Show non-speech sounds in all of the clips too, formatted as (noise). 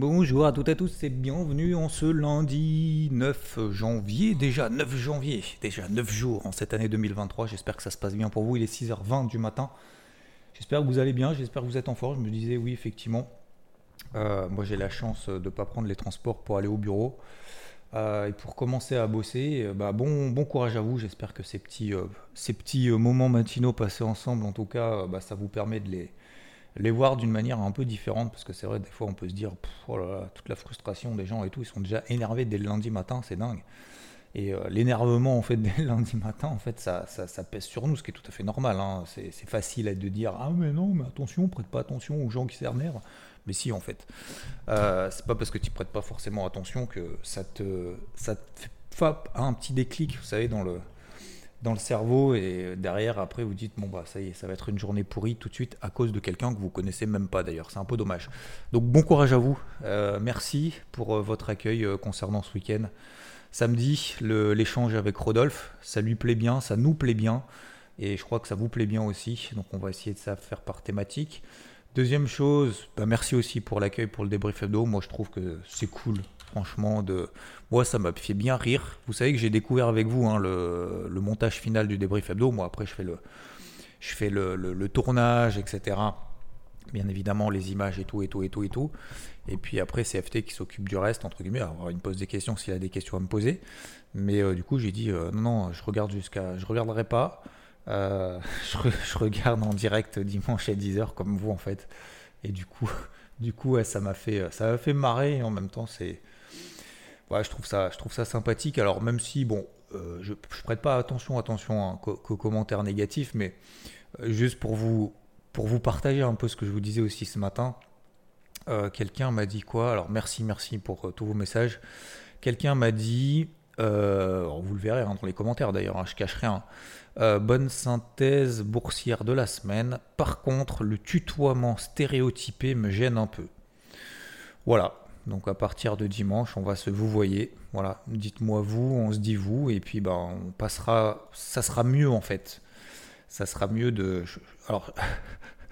Bonjour à toutes et à tous et bienvenue en ce lundi 9 janvier, déjà 9 janvier, déjà 9 jours en cette année 2023, j'espère que ça se passe bien pour vous, il est 6h20 du matin, j'espère que vous allez bien, j'espère que vous êtes en forme, je me disais oui effectivement, euh, moi j'ai la chance de ne pas prendre les transports pour aller au bureau, euh, et pour commencer à bosser, euh, bah, bon, bon courage à vous, j'espère que ces petits, ces petits moments matinaux passés ensemble en tout cas, bah, ça vous permet de les les voir d'une manière un peu différente, parce que c'est vrai, des fois on peut se dire, oh là là, toute la frustration des gens et tout, ils sont déjà énervés dès le lundi matin, c'est dingue. Et euh, l'énervement, en fait, (laughs) dès le lundi matin, en fait, ça, ça, pèse sur nous, ce qui est tout à fait normal. Hein. C'est, facile de dire, ah mais non, mais attention, prête pas attention aux gens qui s'énervent. Mais si, en fait. Euh, c'est pas parce que tu prêtes pas forcément attention que ça te, ça te fait un petit déclic, vous savez, dans le, dans le cerveau et derrière après vous dites bon bah ça y est ça va être une journée pourrie tout de suite à cause de quelqu'un que vous connaissez même pas d'ailleurs. C'est un peu dommage. Donc bon courage à vous. Euh, merci pour euh, votre accueil euh, concernant ce week-end. Samedi l'échange avec Rodolphe ça lui plaît bien ça nous plaît bien. Et je crois que ça vous plaît bien aussi. Donc on va essayer de ça faire par thématique. Deuxième chose bah, merci aussi pour l'accueil pour le débrief hebdo. Moi je trouve que c'est cool franchement. De... Moi, ça m'a fait bien rire. Vous savez que j'ai découvert avec vous hein, le, montage final du débrief hebdo. Moi, après, je fais le, je fais le, tournage, etc. Bien évidemment, les images et tout, et tout, et tout, et tout. Et puis après, c'est FT qui s'occupe du reste, entre guillemets. Il me pose des questions s'il a des questions à me poser. Mais euh, du coup, j'ai dit euh, non, non, je regarde jusqu'à. Je regarderai pas. Euh, (laughs) je, regarde en direct dimanche à 10h, comme vous, en fait. Et du coup, du coup ça m'a fait, ça m'a fait marrer. En même temps, c'est je trouve ça, je sympathique. Alors même si bon, euh, je, je prête pas attention, attention hein, commentaires négatifs, mais euh, juste pour vous, pour vous partager un peu ce que je vous disais aussi ce matin. Euh, quelqu'un m'a dit quoi? Alors merci, merci pour tous vos messages. Quelqu'un m'a dit, vous le verrez hein, dans les commentaires d'ailleurs, hein, je cache rien. bonne synthèse boursière de la semaine. Par contre, le tutoiement stéréotypé me gêne un peu. Voilà, donc à partir de dimanche, on va se vous voyez. Voilà, dites-moi vous, on se dit vous, et puis ben, on passera. Ça sera mieux en fait. Ça sera mieux de. Alors,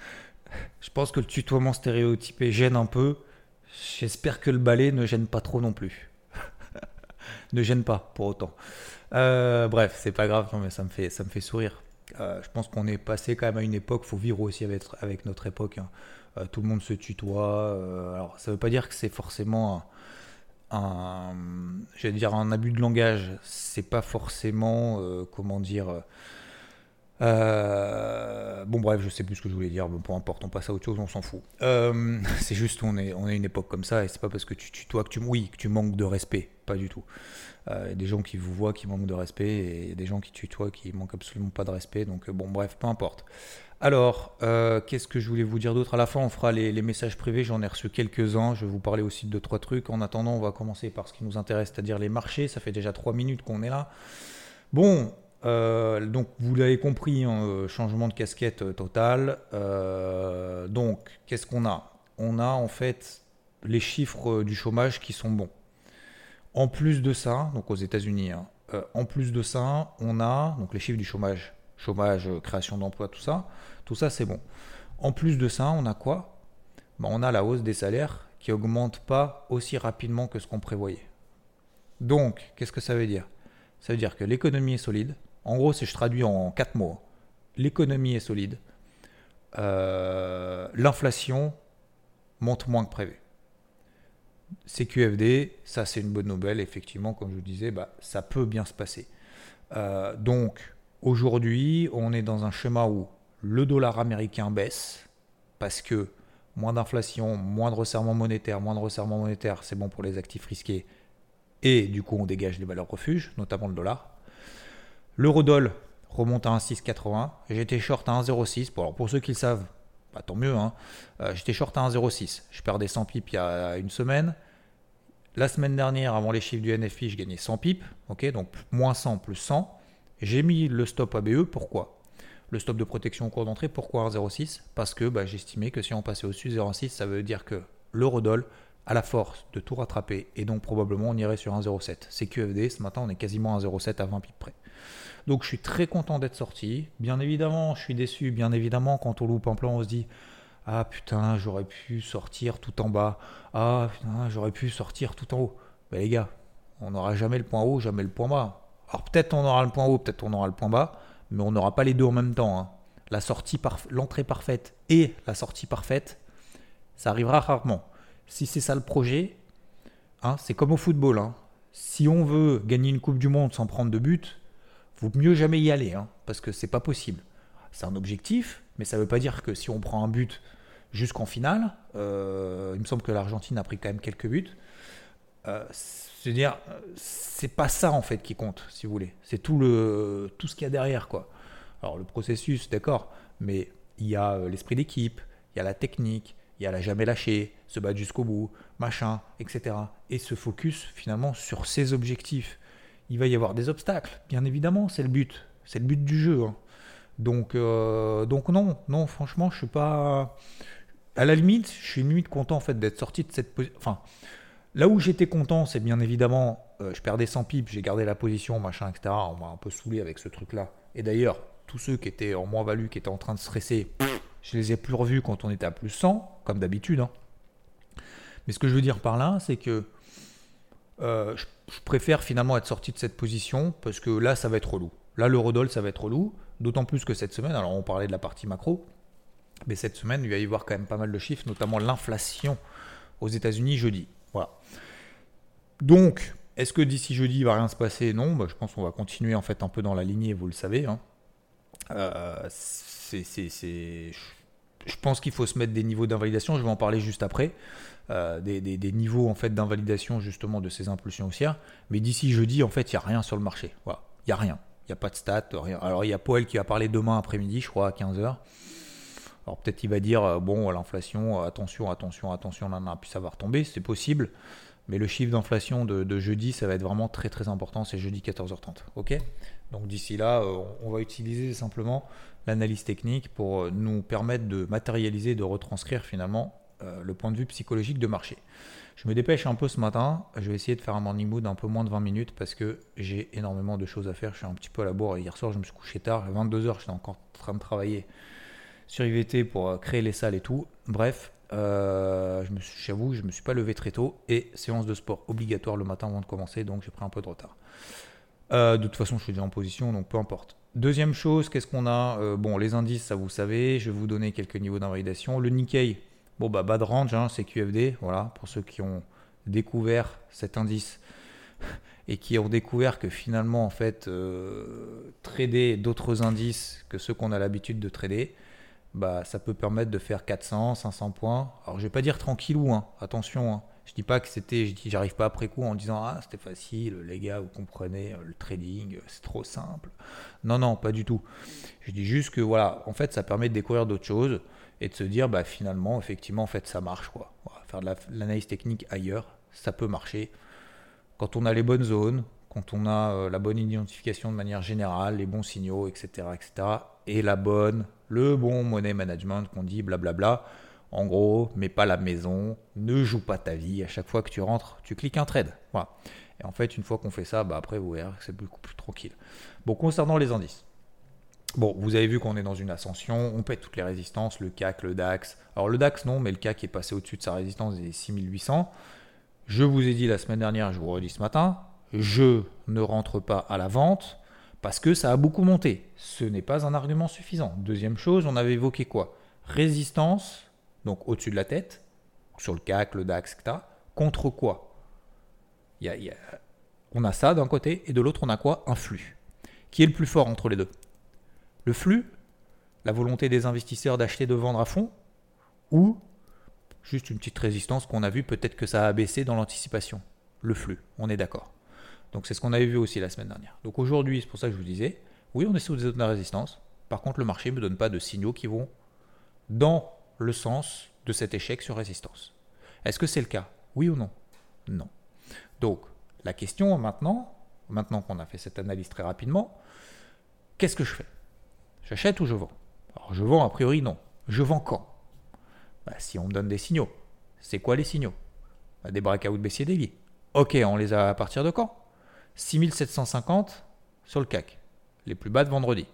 (laughs) je pense que le tutoiement stéréotypé gêne un peu. J'espère que le balai ne gêne pas trop non plus. (laughs) ne gêne pas pour autant. Euh, bref, c'est pas grave, mais ça me fait, ça me fait sourire. Euh, je pense qu'on est passé quand même à une époque, faut vivre aussi avec, avec notre époque. Hein. Euh, tout le monde se tutoie. Euh, alors, ça ne veut pas dire que c'est forcément un, dire un abus de langage. C'est pas forcément, euh, comment dire. bon bref, je sais plus ce que je voulais dire, bon, peu importe, on passe à autre chose, on s'en fout. (laughs) c'est juste, on est, une époque comme ça, et c'est pas parce que tu tutoies que tu, oui, que tu manques de respect, pas du tout. Il y des gens qui vous voient qui manquent de respect, et il y a des gens qui tutoient qui manquent absolument pas de respect, donc bon bref, peu importe. Alors, euh, qu'est-ce que je voulais vous dire d'autre? À la fin, on fera les, messages privés. J'en ai reçu quelques-uns. Je vais vous parler aussi de deux, trois trucs. En attendant, on va commencer par ce qui nous intéresse, c'est-à-dire les marchés. Ça fait déjà trois minutes qu'on est là. Bon, euh, donc vous l'avez compris, hein, euh, changement de casquette total. donc, qu'est-ce qu'on a? On a en fait les chiffres du chômage qui sont bons. En plus de ça, donc aux États-Unis, hein, en plus de ça, on a donc les chiffres du chômage chômage, création d'emplois, tout ça. Tout ça, c'est bon. En plus de ça, on a quoi? Ben, On a la hausse des salaires qui augmente pas aussi rapidement que ce qu'on prévoyait. Donc, qu'est-ce que ça veut dire? Ça veut dire que l'économie est solide. En gros, si je traduis en quatre mots, l'économie est solide. Euh, l'inflation monte moins que prévu. CQFD, ça c'est une bonne nouvelle, effectivement, comme je vous disais, bah, ça peut bien se passer. Euh, donc, Aujourd'hui, on est dans un schéma où le dollar américain baisse parce que moins d'inflation, moins de resserrement monétaire, moins de resserrement monétaire, c'est bon pour les actifs risqués. Et du coup, on dégage les valeurs refuges, notamment le dollar. L'eurodoll remonte à 1,680. J'étais short à 1,06. Bon, alors pour ceux qui le savent, bah, tant mieux. Hein. Euh, j'étais short à 1,06. Je perdais 100 pips il y a une semaine. La semaine dernière, avant les chiffres du NFI, je gagnais 100 pips. donc moins 100 plus 100. J'ai mis le stop ABE, pourquoi? Le stop de protection au cours d'entrée, pourquoi 1,06 Parce que bah, j'estimais que si on passait au-dessus de 0,6, ça veut dire que l'eurodoll a la force de tout rattraper et donc probablement on irait sur 1,07. C'est QFD, ce matin on est quasiment à 1,07 à 20 pips près. Donc je suis très content d'être sorti. Bien évidemment, je suis déçu. Bien évidemment, quand on loupe un plan, on se dit Ah putain, j'aurais pu sortir tout en bas. Ah putain, j'aurais pu sortir tout en haut. Mais les gars, on n'aura jamais le point haut, jamais le point bas. Alors peut-être on aura le point haut, peut-être on aura le point bas, mais on n'aura pas les deux en même temps. Hein. La sortie l'entrée parfaite et la sortie parfaite, ça arrivera rarement. Si c'est ça le projet, hein, c'est comme au football. Hein. Si on veut gagner une Coupe du Monde sans prendre de but, vaut mieux jamais y aller, hein, parce que c'est pas possible. C'est un objectif, mais ça ne veut pas dire que si on prend un but jusqu'en finale, euh, il me semble que l'Argentine a pris quand même quelques buts. Euh, c'est-à-dire, c'est pas ça en fait qui compte, si vous voulez. C'est tout le tout ce qu'il y a derrière, quoi. Alors le processus, d'accord, mais il y a euh, l'esprit d'équipe, il y a la technique, il y a la jamais lâcher, se battre jusqu'au bout, machin, etc. Et se focus finalement sur ses objectifs. Il va y avoir des obstacles, bien évidemment, c'est le but, c'est le but du jeu. Hein. Donc, euh, donc non, non, franchement, je suis pas. À la limite, je suis limite content en fait d'être sorti de cette position. Enfin, là où j'étais content, c'est bien évidemment, euh, je perdais 100 pipes, j'ai gardé la position, machin, etc. On m'a un peu saoulé avec ce truc-là. Et d'ailleurs, tous ceux qui étaient en moins-value, qui étaient en train de stresser, je les ai plus revus quand on était à plus 100, comme d'habitude. Hein. Mais ce que je veux dire par là, c'est que euh, je, préfère finalement être sorti de cette position parce que là, ça va être relou. Là, le Rodol, ça va être relou. D'autant plus que cette semaine, alors on parlait de la partie macro, mais cette semaine, il va y avoir quand même pas mal de chiffres, notamment l'inflation aux États-Unis jeudi. Donc, est-ce que d'ici jeudi, il va rien se passer? Non, bah, je pense qu'on va continuer en fait un peu dans la lignée, vous le savez. Hein. Euh, je pense qu'il faut se mettre des niveaux d'invalidation, je vais en parler juste après, euh, des, niveaux en fait d'invalidation justement de ces impulsions haussières. Mais d'ici jeudi, en fait, il n'y a rien sur le marché. Il n'y a rien. Il n'y a pas de stats, rien. Alors il y a Poel qui va parler demain après-midi, je crois, à 15h. Alors peut-être il va dire, euh, bon, l'inflation, attention, attention, attention, là, puis ça va retomber, c'est possible. Mais le chiffre d'inflation de, jeudi, ça va être vraiment très très important, c'est jeudi 14h30. Ok? Donc d'ici là, euh, on va utiliser simplement l'analyse technique pour euh, nous permettre de matérialiser, de retranscrire finalement euh, le point de vue psychologique de marché. Je me dépêche un peu ce matin, je vais essayer de faire un morning mood un peu moins de 20 minutes parce que j'ai énormément de choses à faire, je suis un petit peu à la bourre. Hier soir, je me suis couché tard, à 22h, j'étais encore en train de travailler sur IVT pour créer les salles et tout. Bref, euh, j'avoue, je ne me suis pas levé très tôt et séance de sport obligatoire le matin avant de commencer, donc j'ai pris un peu de retard. Euh, de toute façon, je suis déjà en position, donc peu importe. Deuxième chose, qu'est-ce qu'on a? Euh, Bon, les indices, ça vous savez, je vais vous donner quelques niveaux d'invalidation. Le Nikkei, bon, bah, bas de range, hein, c'est QFD, voilà, pour ceux qui ont découvert cet indice (laughs) et qui ont découvert que finalement, en fait, trader d'autres indices que ceux qu'on a l'habitude de trader, bah, ça peut permettre de faire 400, 500 points. Alors, je vais pas dire tranquillou, hein. attention. Hein. Je dis pas que c'était, j'arrive pas après coup en disant ah c'était facile, les gars, vous comprenez, le trading, c'est trop simple. Non, non, pas du tout. Je dis juste que voilà, en fait, ça permet de découvrir d'autres choses et de se dire bah finalement, effectivement, en fait, ça marche quoi. faire de l'analyse technique ailleurs, ça peut marcher. Quand on a les bonnes zones, quand on a euh, la bonne identification de manière générale, les bons signaux, etc., etc., et la bonne, le bon money management qu'on dit blablabla. En gros, mets pas la maison, ne joue pas ta vie. À chaque fois que tu rentres, tu cliques un trade. Voilà. Et en fait, une fois qu'on fait ça, bah après, vous verrez que c'est beaucoup plus tranquille. Bon, concernant les indices. Bon, vous avez vu qu'on est dans une ascension, on pète toutes les résistances, le CAC, le DAX. Alors le DAX non, mais le CAC est passé au-dessus de sa résistance des 6800. Je vous ai dit la semaine dernière, je vous redis ce matin, je ne rentre pas à la vente parce que ça a beaucoup monté. Ce n'est pas un argument suffisant. Deuxième chose, on avait évoqué quoi? Résistance, donc au-dessus de la tête, sur le CAC, le DAX, etc. Contre quoi? On a ça d'un côté et de l'autre on a quoi? Un flux. Qui est le plus fort entre les deux? Le flux, la volonté des investisseurs d'acheter, de vendre à fond, ou juste une petite résistance qu'on a vu, peut-être que ça a baissé dans l'anticipation? Le flux, on est d'accord. Donc c'est ce qu'on avait vu aussi la semaine dernière. Donc aujourd'hui, c'est pour ça que je vous disais, oui, on est sous des zones de résistance. Par contre, le marché ne me donne pas de signaux qui vont dans le sens de cet échec sur résistance. Est-ce que c'est le cas? Oui ou non? Non. Donc la question maintenant, maintenant qu'on a fait cette analyse très rapidement, qu'est-ce que je fais? J'achète ou je vends? Alors je vends a priori non. Je vends quand? Bah, Si on me donne des signaux. C'est quoi les signaux? Bah, Des breakouts baissier daily. Ok, on les a à partir de quand? 6750 sur le CAC, les plus bas de vendredi.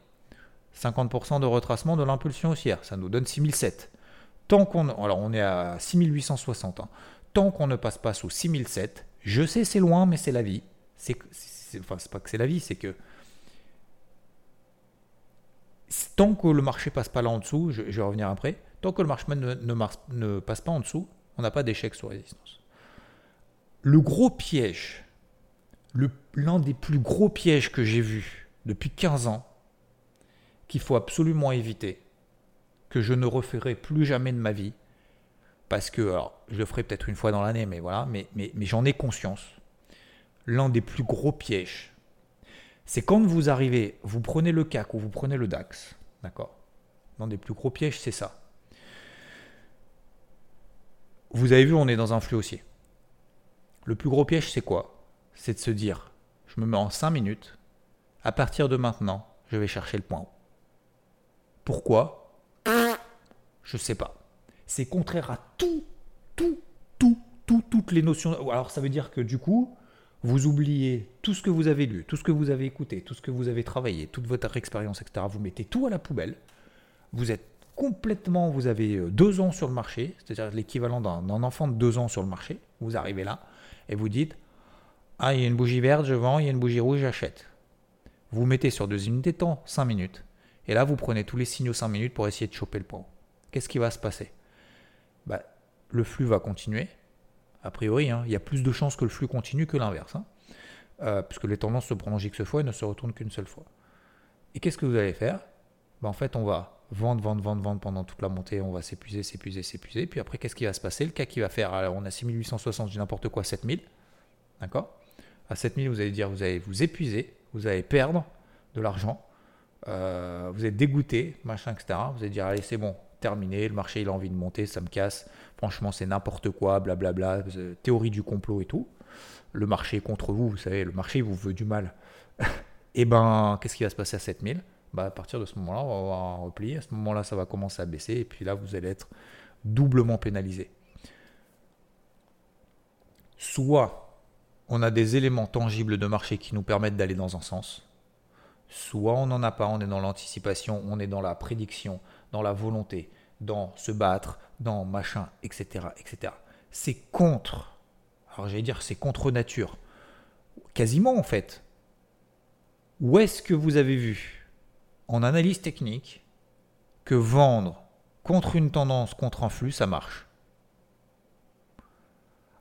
50% de retracement de l'impulsion haussière, ça nous donne 6007. Tant qu'on, alors on est à 6860, hein. tant qu'on ne passe pas sous 6007, je sais c'est loin, mais c'est la vie. C'est, enfin, c'est pas que c'est la vie, c'est que tant que le marché passe pas là en dessous, je, vais revenir après, tant que le marché ne, ne passe pas en dessous, on n'a pas d'échec sur résistance. Le gros piège, l'un des plus gros pièges que j'ai vu depuis 15 ans, qu'il faut absolument éviter, que je ne referai plus jamais de ma vie, parce que, je le ferai peut-être une fois dans l'année, mais voilà, mais, mais, mais j'en ai conscience. L'un des plus gros pièges, c'est quand vous arrivez, vous prenez le CAC ou vous prenez le DAX, d'accord? L'un des plus gros pièges, c'est ça. Vous avez vu, on est dans un flux haussier. Le plus gros piège, c'est quoi? C'est de se dire, je me mets en 5 minutes, à partir de maintenant, je vais chercher le point haut. Pourquoi? Je sais pas. C'est contraire à tout, tout, tout, tout, toutes les notions. Alors ça veut dire que du coup, vous oubliez tout ce que vous avez lu, tout ce que vous avez écouté, tout ce que vous avez travaillé, toute votre expérience, etc. Vous mettez tout à la poubelle. Vous êtes complètement, vous avez euh, deux ans sur le marché, c'est-à-dire l'équivalent d'un enfant de deux ans sur le marché. Vous arrivez là et vous dites Ah, il y a une bougie verte, je vends, il y a une bougie rouge, j'achète. Vous mettez sur deux unités de temps 5 minutes. Et là, vous prenez tous les signaux 5 minutes pour essayer de choper le point. Qu'est-ce qui va se passer? Bah, Le flux va continuer, a priori, hein, il y a plus de chances que le flux continue que l'inverse. Hein. Euh, puisque les tendances se prolongent X fois et ne se retournent qu'une seule fois. Et qu'est-ce que vous allez faire? Ben, En fait, on va vendre, vendre, vendre, vendre pendant toute la montée, on va s'épuiser, s'épuiser, s'épuiser. Puis après, qu'est-ce qui va se passer? Le cas qui va faire, alors on a 6860, j'ai n'importe quoi, 7000. D'accord? À 7000, vous allez dire, vous allez vous épuiser, vous allez perdre de l'argent, euh, vous êtes dégoûté, machin, etc. Vous allez dire, allez, c'est bon, terminé, le marché il a envie de monter, ça me casse, franchement c'est n'importe quoi, blablabla, théorie du complot et tout. Le marché contre vous, vous savez, le marché vous veut du mal. et (laughs) eh ben, qu'est-ce qui va se passer à 7000 bah, À partir de ce moment-là, on va avoir un repli, à ce moment-là ça va commencer à baisser, et puis là vous allez être doublement pénalisé. Soit on a des éléments tangibles de marché qui nous permettent d'aller dans un sens, soit on n'en a pas, on est dans l'anticipation, on est dans la prédiction, dans la volonté, dans se battre, dans machin, etc. etc. C'est contre. Alors j'allais dire c'est contre nature. Quasiment en fait. Où est-ce que vous avez vu en analyse technique que vendre contre une tendance, contre un flux, ça marche?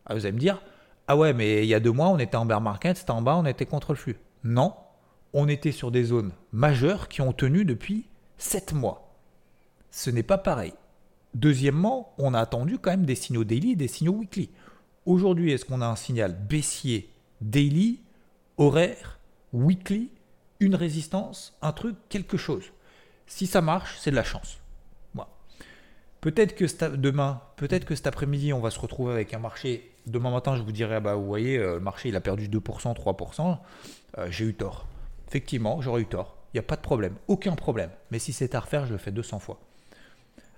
Ah, Vous allez me dire, ah ouais, mais il y a deux mois, on était en bear market, c'était en bas, on était contre le flux. Non, on était sur des zones majeures qui ont tenu depuis sept mois ce n'est pas pareil. Deuxièmement, on a attendu quand même des signaux daily des signaux weekly. Aujourd'hui, est-ce qu'on a un signal baissier daily, horaire, weekly, une résistance, un truc, quelque chose? Si ça marche, c'est de la chance. Peut-être que demain, peut-être que cet après-midi, on va se retrouver avec un marché. Demain matin, je vous dirai, ah bah, vous voyez, euh, le marché, il a perdu 2%, 3%. Euh, j'ai eu tort. Effectivement, j'aurais eu tort. Il n'y a pas de problème. Aucun problème. Mais si c'est à refaire, je le fais 200 fois.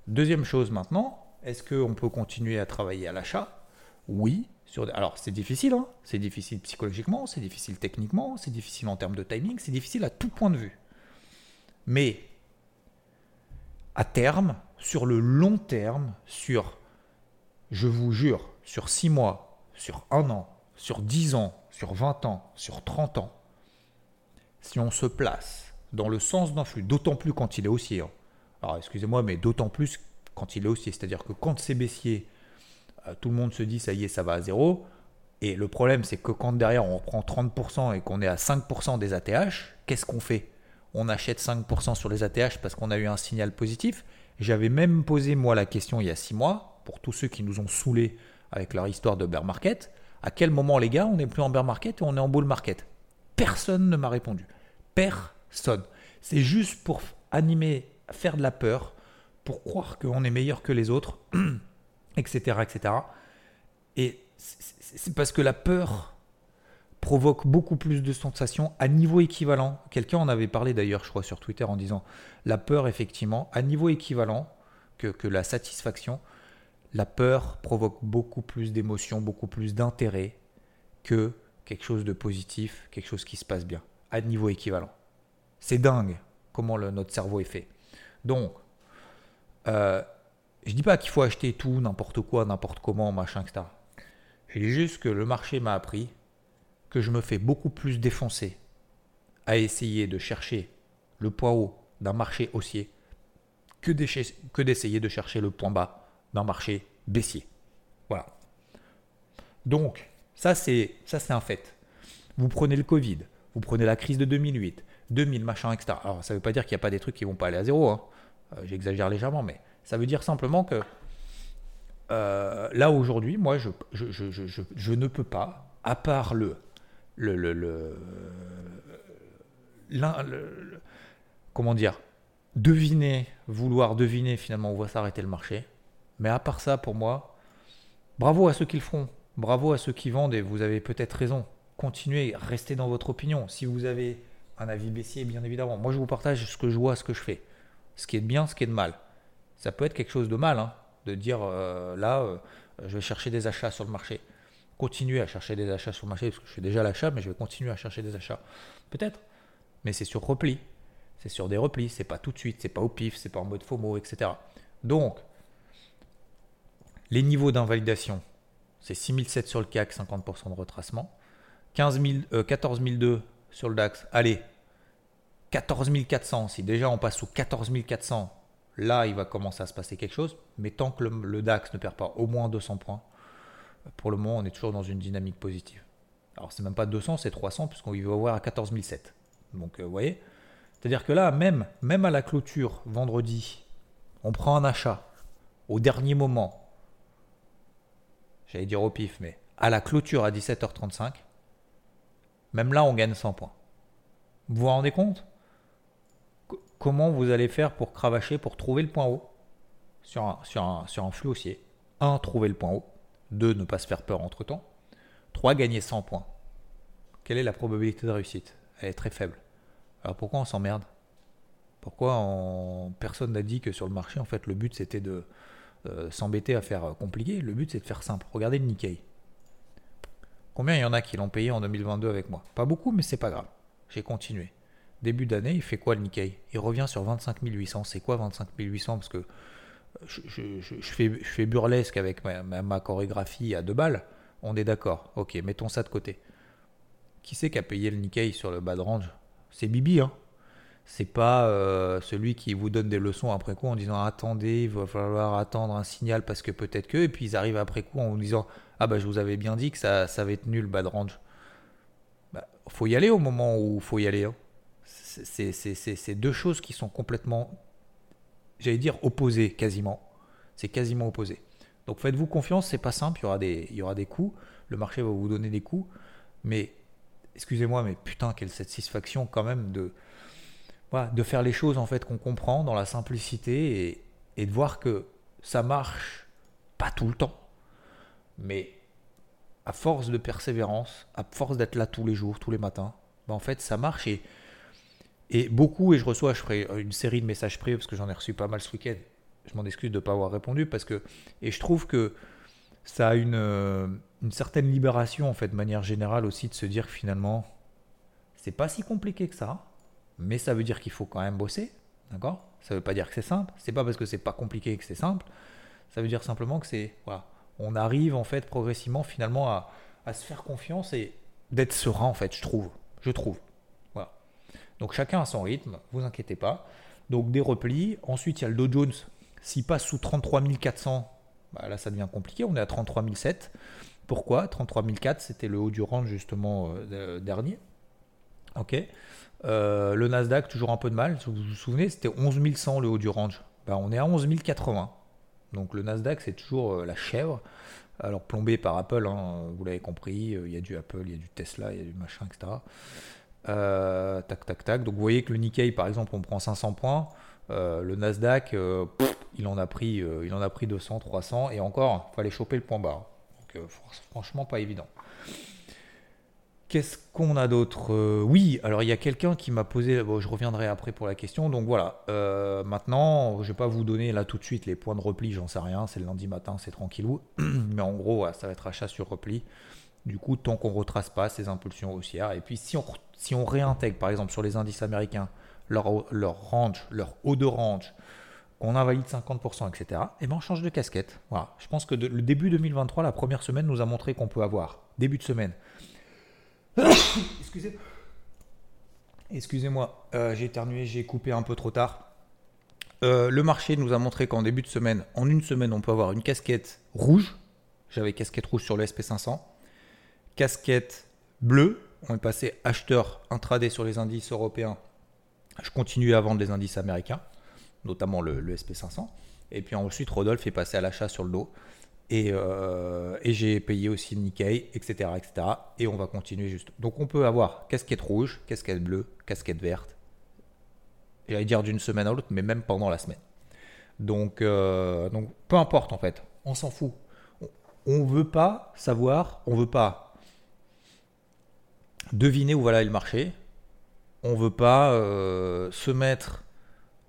Deuxième chose maintenant, est-ce qu'on peut continuer à travailler à l'achat? Oui. Alors c'est difficile, hein c'est difficile psychologiquement, c'est difficile techniquement, c'est difficile en termes de timing, c'est difficile à tout point de vue. Mais à terme, sur le long terme, sur, je vous jure, sur 6 mois, sur 1 an, sur 10 ans, sur 20 ans, sur 30 ans, si on se place dans le sens d'un flux, d'autant plus quand il est haussier, hein, alors excusez-moi, mais d'autant plus quand il est haussier. C'est-à-dire que quand c'est baissier, euh, tout le monde se dit ça y est, ça va à zéro. Et le problème, c'est que quand derrière on prend 30% et qu'on est à 5% des ATH, qu'est-ce qu'on fait? On achète 5% sur les ATH parce qu'on a eu un signal positif. J'avais même posé moi la question il y a 6 mois, pour tous ceux qui nous ont saoulés avec leur histoire de bear market, à quel moment les gars on n'est plus en bear market et on est en bull market? Personne ne m'a répondu. Personne. C'est juste pour animer faire de la peur, pour croire qu'on est meilleur que les autres, etc., (clears throat) etc. Et c'est parce que la peur provoque beaucoup plus de sensations à niveau équivalent. Quelqu'un en avait parlé d'ailleurs, je crois, sur Twitter en disant la peur, effectivement, à niveau équivalent que, que la satisfaction, la peur provoque beaucoup plus d'émotions, beaucoup plus d'intérêt que quelque chose de positif, quelque chose qui se passe bien, à niveau équivalent. C'est dingue comment notre cerveau est fait. Donc, euh, je dis pas qu'il faut acheter tout, n'importe quoi, n'importe comment, machin, etc. Je dis juste que le marché m'a appris que je me fais beaucoup plus défoncer à essayer de chercher le point haut d'un marché haussier que d'essayer de chercher le point bas d'un marché baissier. Voilà. Donc, ça c'est ça c'est un fait. Vous prenez le Covid, vous prenez la crise de 2008, 2000 machin etc. Alors ça ne veut pas dire qu'il n'y a pas des trucs qui vont pas aller à zéro. Hein. Euh, j'exagère légèrement, mais ça veut dire simplement que euh, là aujourd'hui, moi je, ne peux pas, à part le le, le, le, le comment dire deviner, vouloir deviner finalement où va s'arrêter le marché. Mais à part ça, pour moi, bravo à ceux qui le feront. Bravo à ceux qui vendent et vous avez peut-être raison. Continuez, restez dans votre opinion. Si vous avez un avis baissier, bien évidemment. Moi, je vous partage ce que je vois, ce que je fais. Ce qui est de bien, ce qui est de mal. Ça peut être quelque chose de mal, hein, de dire euh, là, euh, je vais chercher des achats sur le marché. Continuez à chercher des achats sur le marché, parce que je fais déjà l'achat, mais je vais continuer à chercher des achats. Peut-être. Mais c'est sur repli c'est sur des replis, c'est pas tout de suite, c'est pas au pif, c'est pas en mode FOMO, etc. Donc, les niveaux d'invalidation, c'est 6007 sur le CAC, 50% de retracement. 15 14 002 sur le DAX. Allez, 14 400. Si déjà on passe sous 14 400, là il va commencer à se passer quelque chose. Mais tant que le, DAX ne perd pas au moins 200 points, pour le moment on est toujours dans une dynamique positive. Alors c'est même pas 200, c'est 300 puisqu'on va voir à 14 007. Donc euh, vous voyez, c'est-à-dire que là, même, même à la clôture, vendredi, on prend un achat au dernier moment. J'allais dire au pif, mais à la clôture à 17h35, même là, on gagne 100 points. Vous vous rendez compte Comment vous allez faire pour cravacher, pour trouver le point haut sur un, sur un, flux haussier 1. Trouver le point haut. 2. Ne pas se faire peur entre temps. 3. Gagner 100 points. Quelle est la probabilité de réussite? Elle est très faible. Alors pourquoi on s'emmerde? Pourquoi personne n'a dit que sur le marché, en fait, le but c'était de euh, s'embêter à faire compliqué Le but c'est de faire simple. Regardez le Nikkei. Combien il y en a qui l'ont payé en 2022 avec moi? Pas beaucoup, mais c'est pas grave. J'ai continué. Début d'année, il fait quoi le Nikkei? Il revient sur 25 800. C'est quoi 25 800 Parce que je, fais, burlesque avec ma, chorégraphie à deux balles. On est d'accord. Ok, mettons ça de côté. Qui c'est qui a payé le Nikkei sur le bas de range? C'est Bibi, hein. C'est pas euh, celui qui vous donne des leçons après coup en disant attendez, il va falloir attendre un signal parce que peut-être que, et puis ils arrivent après coup en vous disant ah bah je vous avais bien dit que ça, ça va être nul bad range. Bah, faut y aller au moment où faut y aller. Hein. C'est deux choses qui sont complètement, j'allais dire opposées quasiment. C'est quasiment opposé. Donc faites-vous confiance, c'est pas simple, il y aura des, il y aura des coups, le marché va vous donner des coups, mais excusez-moi, mais putain, quelle satisfaction quand même de, de faire les choses en fait qu'on comprend dans la simplicité et, de voir que ça marche pas tout le temps, mais à force de persévérance, à force d'être là tous les jours, tous les matins, ben en fait ça marche et, beaucoup, et je reçois, je ferai une série de messages privés parce que j'en ai reçu pas mal ce week-end. Je m'en excuse de ne pas avoir répondu parce que, et je trouve que ça a une, euh, une certaine libération, en fait, de manière générale aussi, de se dire que finalement, c'est pas si compliqué que ça, mais ça veut dire qu'il faut quand même bosser, d'accord? Ça veut pas dire que c'est simple, c'est pas parce que c'est pas compliqué que c'est simple, ça veut dire simplement que c'est, voilà, on arrive en fait progressivement finalement à, à se faire confiance et d'être serein en fait, je trouve, je trouve, voilà. Donc chacun a son rythme, vous inquiétez pas. Donc des replis, ensuite il y a le Dow Jones, s'il passe sous 33 400, bah, là ça devient compliqué, on est à 33 007. Pourquoi? 33 004, c'était le haut du range justement euh, dernier. Ok? Euh, le Nasdaq, toujours un peu de mal. Vous vous souvenez, c'était 11 100 le haut du range. Bah, on est à 11 080. Donc le Nasdaq, c'est toujours euh, la chèvre. Alors plombé par Apple, hein, vous l'avez compris, il y a du Apple, il y a du Tesla, il y a du machin, etc. tac, tac, tac. Donc vous voyez que le Nikkei, par exemple, on prend 500 points. le Nasdaq, il, en a pris, il en a pris 200, 300. Et encore, il fallait choper le point bas franchement pas évident. Qu'est-ce qu'on a d'autre euh, Oui, alors il y a quelqu'un qui m'a posé, bon, je reviendrai après pour la question, donc voilà, euh, maintenant, je vais pas vous donner là tout de suite les points de repli, j'en sais rien, c'est le lundi matin, c'est tranquillou, (clears throat) mais en gros, ça va être achat sur repli, du coup, tant qu'on retrace pas ces impulsions haussières, et puis si on, réintègre par exemple sur les indices américains leur, range, leur haut de range, qu'on invalide 50%, etc., et ben on change de casquette. Voilà. Je pense que le début 2023, la première semaine, nous a montré qu'on peut avoir, début de semaine. (coughs) Excusez. Excusez-moi, euh, j'ai éternué, j'ai coupé un peu trop tard. Euh, le marché nous a montré qu'en début de semaine, en une semaine, on peut avoir une casquette rouge. J'avais casquette rouge sur le SP500. Casquette bleue. On est passé acheteur intraday sur les indices européens. Je continue à vendre les indices américains notamment le, SP500. Et puis ensuite, Rodolphe est passé à l'achat sur le dos. Et, euh, et j'ai payé aussi le Nikkei, etc., etc. Et on va continuer juste. Donc on peut avoir casquette rouge, casquette bleue, casquette verte. J'allais dire d'une semaine à l'autre, mais même pendant la semaine. Donc, euh, donc peu importe en fait, on s'en fout. On ne veut pas savoir, on veut pas deviner où va aller le marché. On veut pas euh, se mettre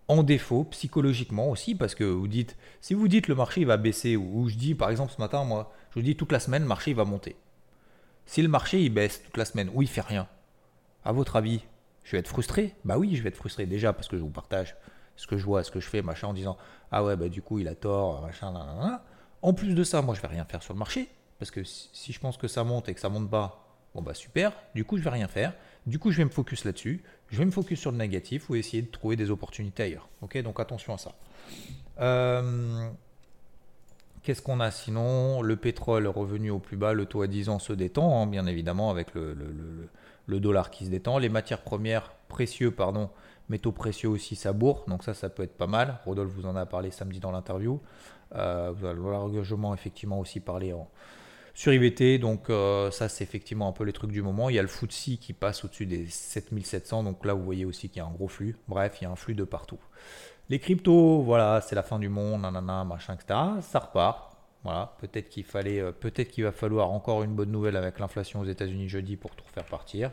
en défaut psychologiquement aussi parce que vous dites si vous dites le marché va baisser ou, je dis par exemple ce matin moi je vous dis toute la semaine le marché va monter si le marché il baisse toute la semaine ou il fait rien à votre avis je vais être frustré? Bah oui je vais être frustré déjà parce que je vous partage ce que je vois ce que je fais machin en disant ah ouais bah du coup il a tort machin en plus de ça moi je vais rien faire sur le marché parce que si je pense que ça monte et que ça monte pas Bon bah super, du coup je vais rien faire. Du coup je vais me focus là-dessus. Je vais me focus sur le négatif ou essayer de trouver des opportunités ailleurs. Ok, donc attention à ça. Euh, qu'est-ce qu'on a sinon? Le pétrole revenu au plus bas, le taux à 10 ans se détend, hein, bien évidemment, avec le, dollar qui se détend. Les matières premières, précieux, pardon, métaux précieux aussi, ça bourre. Donc ça, ça peut être pas mal. Rodolphe vous en a parlé samedi dans l'interview. Euh, vous allez voir effectivement aussi parler en, sur IVT, donc euh, ça c'est effectivement un peu les trucs du moment. Il y a le FTSE qui passe au-dessus des 7700, donc là vous voyez aussi qu'il y a un gros flux. Bref, il y a un flux de partout. Les cryptos, voilà, c'est la fin du monde, nanana, machin, etc. Ça repart. Voilà, peut-être qu'il fallait, euh, peut-être qu'il va falloir encore une bonne nouvelle avec l'inflation aux États-Unis jeudi pour tout faire partir.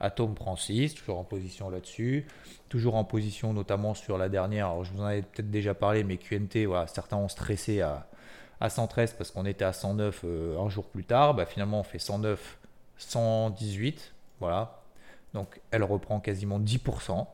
Atom prend 6, toujours en position là-dessus. Toujours en position notamment sur la dernière, alors je vous en avais peut-être déjà parlé, mais QNT, voilà, certains ont stressé à, à 113 parce qu'on était à 109 euh, un jour plus tard. Bah, finalement, on fait 109, 118. Voilà. Donc, elle reprend quasiment 10%.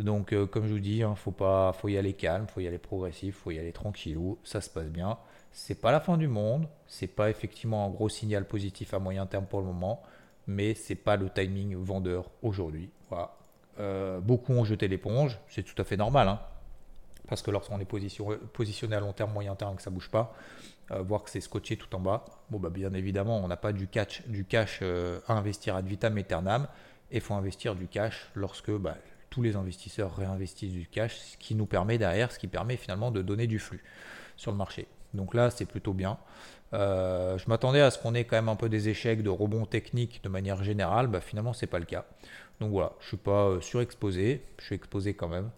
Donc, euh, comme je vous dis, il hein, faut, pas, faut y aller calme, faut y aller progressif, faut y aller tranquillou. Ça se passe bien. C'est pas la fin du monde. C'est pas effectivement un gros signal positif à moyen terme pour le moment. Mais c'est pas le timing vendeur aujourd'hui. Voilà. Euh, beaucoup ont jeté l'éponge. C'est tout à fait normal. Hein parce que lorsqu'on est positionné à long terme, moyen terme, que ça bouge pas, euh, voir que c'est scotché tout en bas, bon bah bien évidemment, on n'a pas du cash, euh, à investir ad vitam aeternam, et faut investir du cash lorsque bah, tous les investisseurs réinvestissent du cash, ce qui nous permet derrière, ce qui permet finalement de donner du flux sur le marché. Donc là, c'est plutôt bien. Euh, je m'attendais à ce qu'on ait quand même un peu des échecs de rebond technique de manière générale, bah, finalement c'est pas le cas. Donc voilà, je suis pas surexposé, je suis exposé quand même.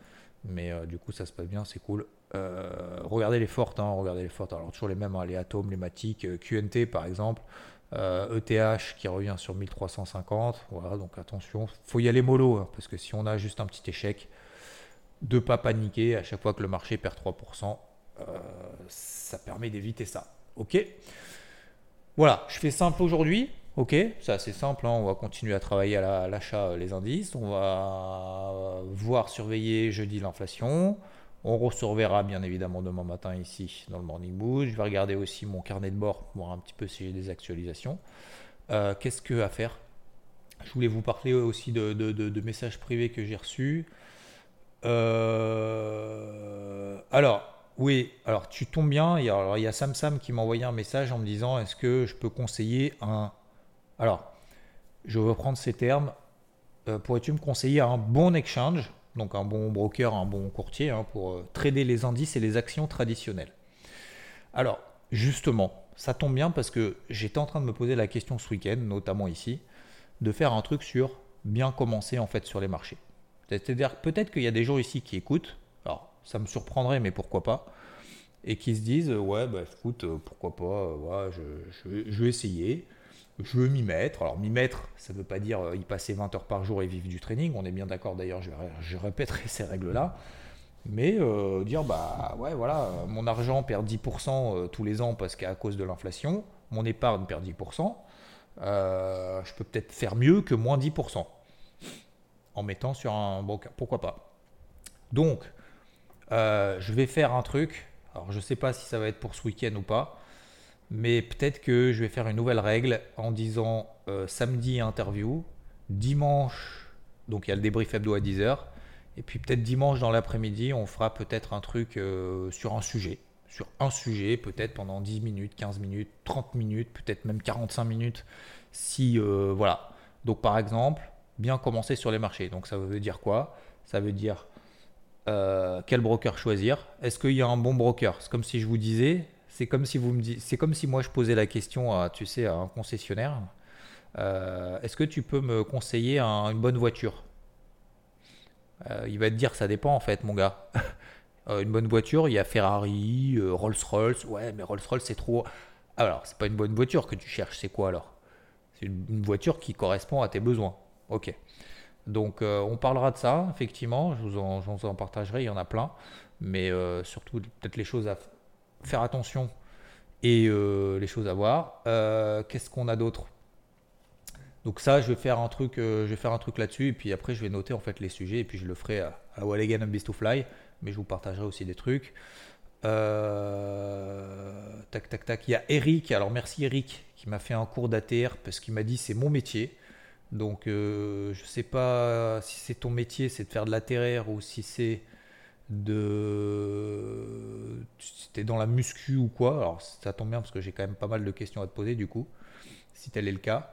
Mais euh, du coup, ça se passe bien, c'est cool. Euh, regardez les fortes, hein, regardez les fortes. Alors, toujours les mêmes, hein, les atomes, les matiques, euh, QNT par exemple. ETH e qui revient sur 1350. Voilà, donc attention, faut y aller mollo, hein, parce que si on a juste un petit échec, de pas paniquer à chaque fois que le marché perd 3%, ça permet d'éviter ça. Ok? Voilà, je fais simple aujourd'hui. Ok, c'est assez simple, hein. on va continuer à travailler à l'achat euh, les indices, on va euh, voir surveiller jeudi l'inflation, on resurveillera bien évidemment demain matin ici dans le Morning Mood, je vais regarder aussi mon carnet de bord pour voir un petit peu si j'ai des actualisations. Euh, qu'est-ce que à faire? Je voulais vous parler aussi de, messages privés que j'ai reçus. alors, oui, alors tu tombes bien. Il y a Sam Sam qui m'a envoyé un message en me disant est-ce que je peux conseiller un alors, je vais reprendre ces termes. Euh, pourrais-tu me conseiller un bon exchange, donc un bon broker, un bon courtier, hein, pour euh, trader les indices et les actions traditionnelles? Alors, justement, ça tombe bien parce que j'étais en train de me poser la question ce week-end, notamment ici, de faire un truc sur bien commencer en fait sur les marchés. C'est-à-dire peut-être qu'il y a des gens ici qui écoutent, alors ça me surprendrait, mais pourquoi pas, et qui se disent ouais bah écoute euh, pourquoi pas, je, vais essayer je veux m'y mettre. Alors m'y mettre, ça ne veut pas dire euh, y passer 20 heures par jour et vivre du training. On est bien d'accord d'ailleurs, je, répéterai ces règles-là. Mais euh, dire, bah ouais, voilà, mon argent perd 10% euh, tous les ans parce qu'à cause de l'inflation, mon épargne perd 10%, je peux peut-être faire mieux que moins 10% en mettant sur un broker. Pourquoi pas? Donc, je vais faire un truc. Alors, je ne sais pas si ça va être pour ce week-end ou pas. Mais peut-être que je vais faire une nouvelle règle en disant euh, samedi interview, dimanche, donc il y a le débrief hebdo à 10h. Et puis peut-être dimanche dans l'après-midi, on fera peut-être un truc euh, sur un sujet. Sur un sujet, peut-être pendant 10 minutes, 15 minutes, 30 minutes, peut-être même 45 minutes. Si, voilà. Donc par exemple, bien commencer sur les marchés. Donc ça veut dire quoi? Ça veut dire euh, quel broker choisir? Est-ce qu'il y a un bon broker? C'est comme si je vous disais, c'est comme si moi je posais la question à, tu à un concessionnaire. Euh, est-ce que tu peux me conseiller une bonne voiture? Euh, Il va te dire ça dépend en fait, mon gars. (laughs) une bonne voiture, il y a Ferrari, Rolls-Royce. Ouais, mais Rolls-Royce c'est trop. Alors, c'est pas une bonne voiture que tu cherches, c'est quoi alors? C'est une voiture qui correspond à tes besoins. Ok. Donc euh, on parlera de ça, effectivement, je vous, en, partagerai, il y en a plein, mais euh, surtout peut-être les choses à faire attention et euh, les choses à voir. Qu'est-ce qu'on a d'autre? Donc ça, je vais faire un truc, je vais faire un truc là-dessus, et puis après je vais noter en fait les sujets, et puis je le ferai à, à Walligan and Beast to Fly, mais je vous partagerai aussi des trucs. tac, tac, tac. Il y a Eric. Alors merci Eric qui m'a fait un cours d'ATR parce qu'il m'a dit c'est mon métier. Donc, euh, je sais pas si c'est ton métier, c'est de faire de l'atterraire ou si c'est de. Si dans la muscu ou quoi. Alors, ça tombe bien parce que j'ai quand même pas mal de questions à te poser du coup, si tel est le cas.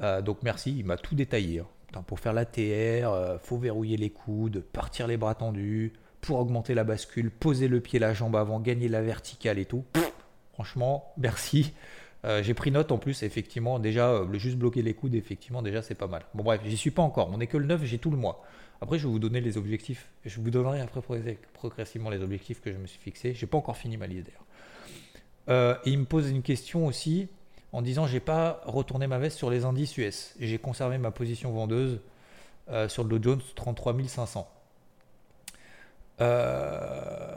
Euh, donc, merci, il m'a tout détaillé. Hein. pour faire l'ATR, il euh, faut verrouiller les coudes, partir les bras tendus, pour augmenter la bascule, poser le pied, la jambe avant, gagner la verticale et tout. franchement, merci. Euh, j'ai pris note en plus, effectivement, déjà, euh, juste bloquer les coudes, effectivement, déjà, c'est pas mal. Bon, bref, j'y suis pas encore. On n'est que le 9, j'ai tout le mois. Après, je vais vous donner les objectifs. Je vous donnerai après progressivement les objectifs que je me suis fixés. J'ai pas encore fini ma liste d'ailleurs. Euh, il me pose une question aussi en disant j'ai pas retourné ma veste sur les indices US. J'ai conservé ma position vendeuse sur le Dow Jones 33 500. Euh,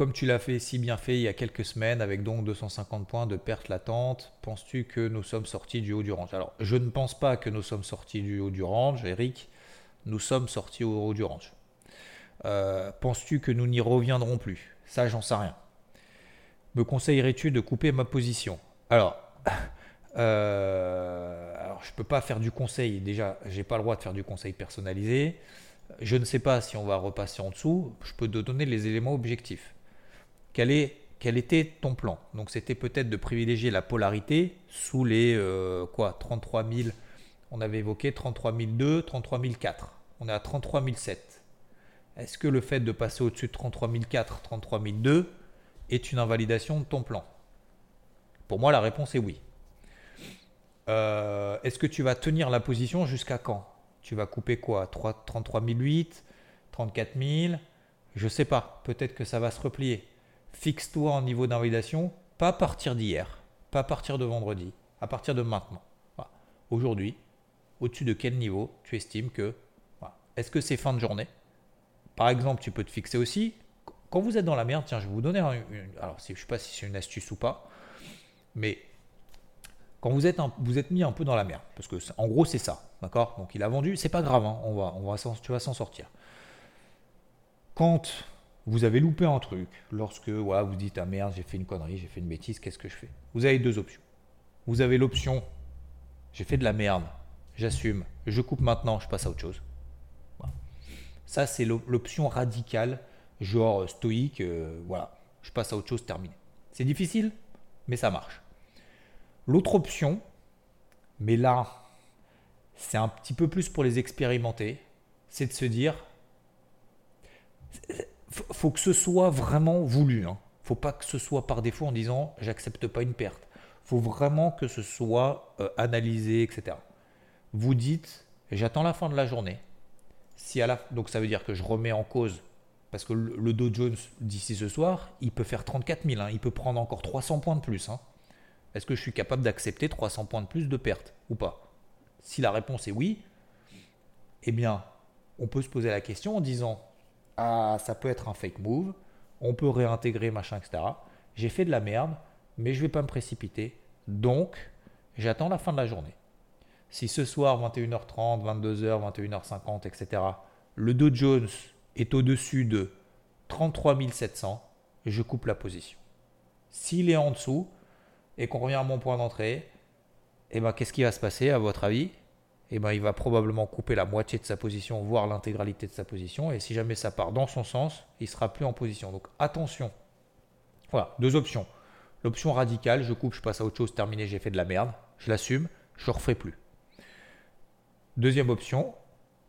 comme tu l'as fait si bien fait il y a quelques semaines avec donc 250 points de perte latente, penses-tu que nous sommes sortis du haut du range? Alors, je ne pense pas que nous sommes sortis du haut du range, Eric. Nous sommes sortis au haut du range. Euh, penses-tu que nous n'y reviendrons plus? Ça, j'en sais rien. Me conseillerais-tu de couper ma position? Alors, (laughs) euh, alors je ne peux pas faire du conseil. Déjà, j'ai pas le droit de faire du conseil personnalisé. Je ne sais pas si on va repasser en dessous. Je peux te donner les éléments objectifs. Quel, était ton plan? Donc c'était peut-être de privilégier la polarité sous les euh, quoi 33 000. On avait évoqué 33 002, 33 004. On est à 33 007. Est-ce que le fait de passer au-dessus de 33 004, 33 002 est une invalidation de ton plan? Pour moi, la réponse est oui. Euh, est-ce que tu vas tenir la position jusqu'à quand? Tu vas couper quoi? 3, 33 008 34 000 Je sais pas. Peut-être que ça va se replier. Fixe-toi en niveau d'invalidation, pas à partir d'hier, pas à partir de vendredi, à partir de maintenant. Aujourd'hui, au-dessus de quel niveau tu estimes que. Est-ce que c'est fin de journée? Par exemple, tu peux te fixer aussi. Quand vous êtes dans la merde, tiens, je vais vous donner un, alors je ne sais pas si c'est une astuce ou pas, mais quand vous êtes, vous êtes mis un peu dans la merde, parce que en gros c'est ça, d'accord? Donc il a vendu, c'est pas grave, hein, on va, on va, tu vas s'en sortir. Quand vous avez loupé un truc, lorsque vous dites ah merde j'ai fait une connerie, j'ai fait une bêtise, qu'est-ce que je fais? Vous avez deux options. Vous avez l'option j'ai fait de la merde, j'assume, je coupe maintenant, je passe à autre chose. Ça c'est l'option radicale, genre stoïque, euh, voilà, je passe à autre chose, terminé. C'est difficile, mais ça marche. L'autre option, mais là, c'est un petit peu plus pour les expérimenter, c'est de se dire, faut que ce soit vraiment voulu. Hein. Faut pas que ce soit par défaut en disant j'accepte pas une perte. Faut vraiment que ce soit euh, analysé, etc. Vous dites j'attends la fin de la journée. Si à la, donc ça veut dire que je remets en cause parce que le Dow Jones d'ici ce soir, il peut faire 34 000, hein. il peut prendre encore 300 points de plus. Hein. Est-ce que je suis capable d'accepter 300 points de plus de perte ou pas? Si la réponse est oui, eh bien, on peut se poser la question en disant Ah, ça peut être un fake move, on peut réintégrer, machin, etc. J'ai fait de la merde, mais je vais pas me précipiter. Donc, j'attends la fin de la journée. Si ce soir, 21h30, 22h, 21h50, etc., le Dow Jones est au-dessus de 33 700, je coupe la position. S'il est en dessous et qu'on revient à mon point d'entrée, eh ben, qu'est-ce qui va se passer à votre avis? Eh ben, il va probablement couper la moitié de sa position, voire l'intégralité de sa position. Et si jamais ça part dans son sens, il sera plus en position. Donc attention. Voilà, deux options. L'option radicale, je coupe, je passe à autre chose, terminé, j'ai fait de la merde, je l'assume, je ne referai plus. Deuxième option,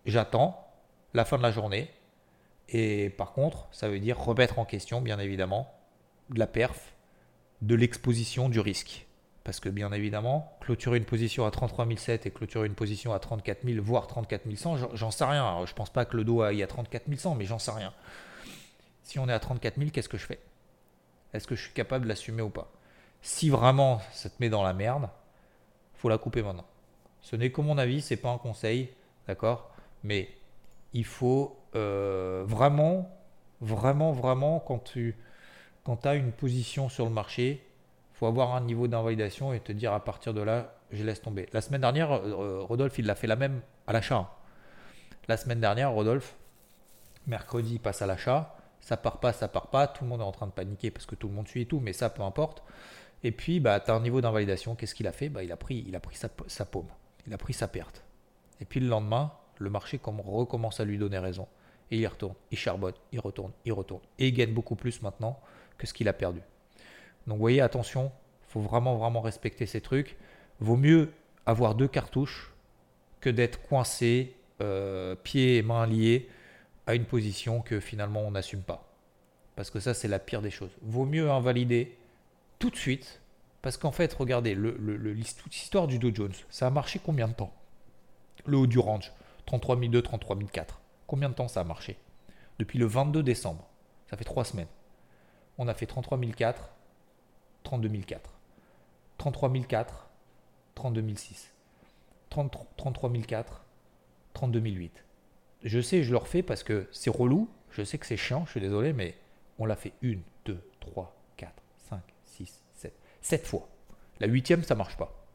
j'attends la fin de la journée. Et par contre, ça veut dire remettre en question, bien évidemment, de la perf, de l'exposition, du risque. Parce que bien évidemment, clôturer une position à 33 700 et clôturer une position à 34 000, voire 34 100, j'en sais rien. je pense pas que le dos aille à 34 100, mais j'en sais rien. Si on est à 34 000, qu'est-ce que je fais? Est-ce que je suis capable de l'assumer ou pas? Si vraiment ça te met dans la merde, faut la couper maintenant. Ce n'est que mon avis, c'est pas un conseil, d'accord? Mais il faut euh, vraiment, vraiment, vraiment, quand tu quand as une position sur le marché, faut avoir un niveau d'invalidation et te dire à partir de là, je laisse tomber. La semaine dernière, euh, Rodolphe, il l'a fait la même à l'achat. La semaine dernière, Rodolphe, mercredi, passe à l'achat. Ça part pas, ça part pas. Tout le monde est en train de paniquer parce que tout le monde suit et tout, mais ça, peu importe. Et puis, bah, tu as un niveau d'invalidation. Qu'est-ce qu'il a fait? Bah, Il a pris, il a pris sa, sa, paume. Il a pris sa perte. Et puis le lendemain, le marché recommence à lui donner raison. Et il retourne, il charbonne, il retourne, il retourne. Et il gagne beaucoup plus maintenant que ce qu'il a perdu. Donc vous voyez, attention, il faut vraiment, vraiment respecter ces trucs. Vaut mieux avoir deux cartouches que d'être coincé, euh, pieds et mains liés à une position que finalement on n'assume pas. Parce que ça, c'est la pire des choses. Vaut mieux invalider tout de suite. Parce qu'en fait, regardez, l'histoire du Dow Jones, ça a marché combien de temps? Le haut du range, 33 002, 33 004. Combien de temps ça a marché? Depuis le 22 décembre. Ça fait trois semaines. On a fait 33 004, 32 004. 33 004, 32 006. 33 004, 32 008. Je sais, je le refais parce que c'est relou. Je sais que c'est chiant, je suis désolé, mais on l'a fait 1, 2, 3, 4, 5, 6, 7. 7 fois. La huitième, ça marche pas.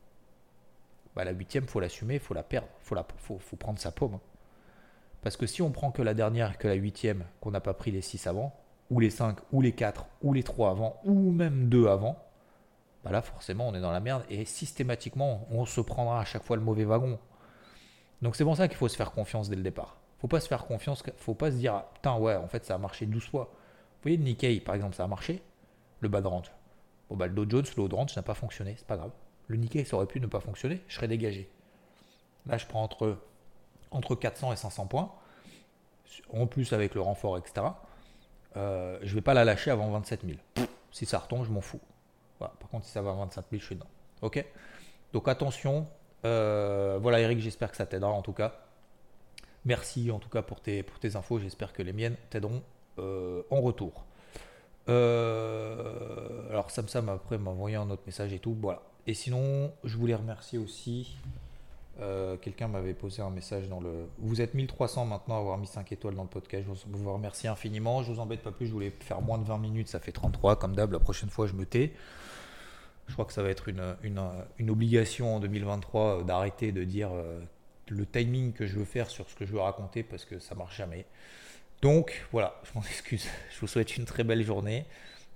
Bah, la huitième, faut l'assumer, faut la perdre, faut, la, faut, faut prendre sa paume. Hein. Parce que si on prend que la dernière, que la huitième, qu'on n'a pas pris les 6 avant, ou les 5, ou les 4, ou les 3 avant, ou même 2 avant, bah là forcément on est dans la merde et systématiquement on se prendra à chaque fois le mauvais wagon. Donc c'est pour ça qu'il faut se faire confiance dès le départ. Faut pas se faire confiance, faut pas se dire ah, putain ouais en fait ça a marché 12 fois. Vous voyez le Nikkei par exemple ça a marché, le bas range. Bon bah le Dow Jones, le haut de range n'a pas fonctionné, c'est pas grave. Le Nikkei ça aurait pu ne pas fonctionner, je serais dégagé. Là je prends entre, entre 400 et 500 points, en plus avec le renfort etc euh, je ne vais pas la lâcher avant 27 000. si ça retombe, je m'en fous. Par contre, si ça va à 25 000, je suis dedans. Ok? Donc attention. Euh, voilà, Eric, j'espère que ça t'aidera en tout cas. Merci en tout cas pour tes, pour tes infos. J'espère que les miennes t'aideront euh, en retour. alors, Sam Sam après m'a envoyé un autre message et tout. Voilà. Et sinon, je voulais remercier aussi euh, quelqu'un m'avait posé un message dans le. Vous êtes 1300 maintenant à avoir mis 5 étoiles dans le podcast. Je vous remercie infiniment. Je vous embête pas plus. Je voulais faire moins de 20 minutes. Ça fait 33. Comme d'hab, la prochaine fois, je me tais. Je crois que ça va être une, une, obligation en 2023 euh, d'arrêter de dire euh, le timing que je veux faire sur ce que je veux raconter parce que ça marche jamais. Donc voilà, je m'en (laughs) excuse. Je vous souhaite une très belle journée,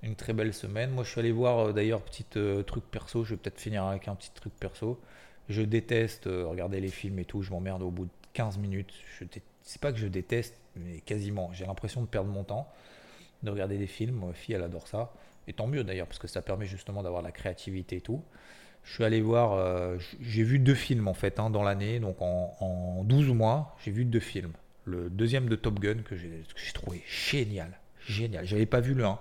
une très belle semaine. Moi, je suis allé voir d'ailleurs petit truc perso. Je vais peut-être finir avec un petit truc perso. Je déteste euh, regarder les films et tout, je m'emmerde au bout de 15 minutes. Je c'est pas que je déteste, mais quasiment. J'ai l'impression de perdre mon temps, de regarder des films. Ma fille, elle adore ça. Et tant mieux d'ailleurs, parce que ça permet justement d'avoir la créativité et tout. Je suis allé voir, euh, j'ai vu deux films en fait hein, dans l'année, donc en, en, 12 mois, j'ai vu deux films. Le deuxième de Top Gun que j'ai trouvé génial, génial. J'avais pas vu le 1.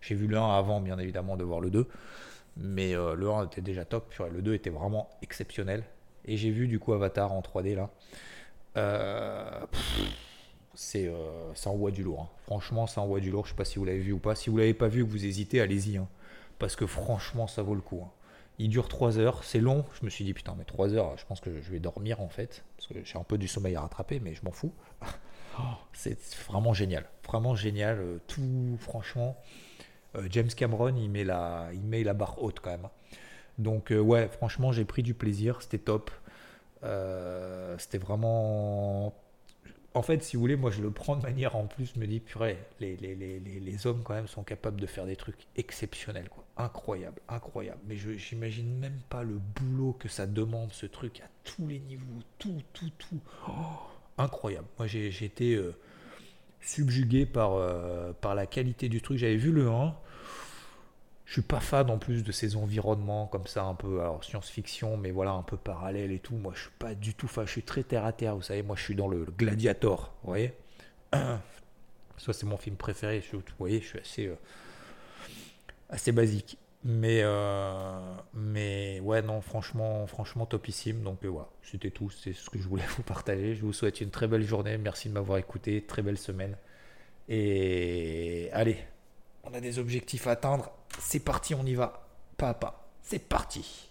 J'ai vu le 1 avant, bien évidemment, de voir le 2. Mais euh, le 1 était déjà top, le 2 était vraiment exceptionnel. Et j'ai vu du coup Avatar en 3D là. Euh, c'est euh, ça envoie du lourd. Hein. Franchement, ça envoie du lourd. Je sais pas si vous l'avez vu ou pas. Si vous l'avez pas vu, que vous hésitez, allez-y. Hein. Parce que franchement, ça vaut le coup. Hein. Il dure 3 heures, c'est long. Je me suis dit, putain, mais 3 heures, je pense que je vais dormir en fait. Parce que j'ai un peu du sommeil à rattraper, mais je m'en fous. (laughs) c'est vraiment génial. Vraiment génial. Tout, franchement. Euh, James Cameron, il met, la, il met la barre haute quand même. Donc euh, ouais, franchement, j'ai pris du plaisir, c'était top. Euh, c'était vraiment... en fait, si vous voulez, moi je le prends de manière en plus, me dis, purée, les, les, hommes quand même sont capables de faire des trucs exceptionnels. Incroyable, incroyable. Mais je j'imagine même pas le boulot que ça demande, ce truc, à tous les niveaux, tout, tout, tout. Oh, incroyable. Moi j'ai été subjugué par, euh, par la qualité du truc. J'avais vu le 1. Je suis pas fan en plus de ces environnements comme ça, un peu science-fiction, mais voilà, un peu parallèle et tout. Moi, je suis pas du tout fan. Je suis très terre à terre. Vous savez, moi, je suis dans le, Gladiator. Vous voyez (clears throat) Ça, c'est mon film préféré. vous voyez, je suis assez, euh, assez basique. Mais, euh, mais ouais, non, franchement, franchement topissime. Donc euh, voilà, c'était tout. C'est ce que je voulais (laughs) vous partager. Je vous souhaite une très belle journée. Merci de m'avoir écouté. Très belle semaine. Et allez, on a des objectifs à atteindre. C'est parti, on y va. Pas à pas. C'est parti.